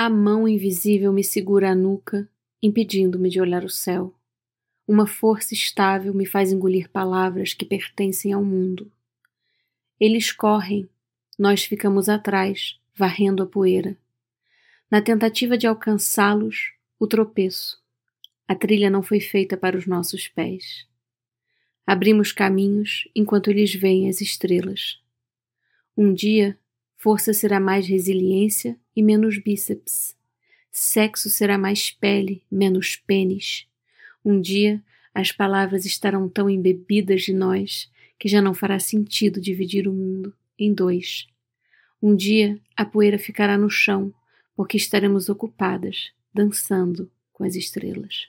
A mão invisível me segura a nuca, impedindo-me de olhar o céu. Uma força estável me faz engolir palavras que pertencem ao mundo. Eles correm, nós ficamos atrás, varrendo a poeira. Na tentativa de alcançá-los, o tropeço. A trilha não foi feita para os nossos pés. Abrimos caminhos enquanto eles veem as estrelas. Um dia, força será mais resiliência e menos bíceps. Sexo será mais pele, menos pênis. Um dia, as palavras estarão tão embebidas de nós que já não fará sentido dividir o mundo em dois. Um dia, a poeira ficará no chão porque estaremos ocupadas dançando com as estrelas.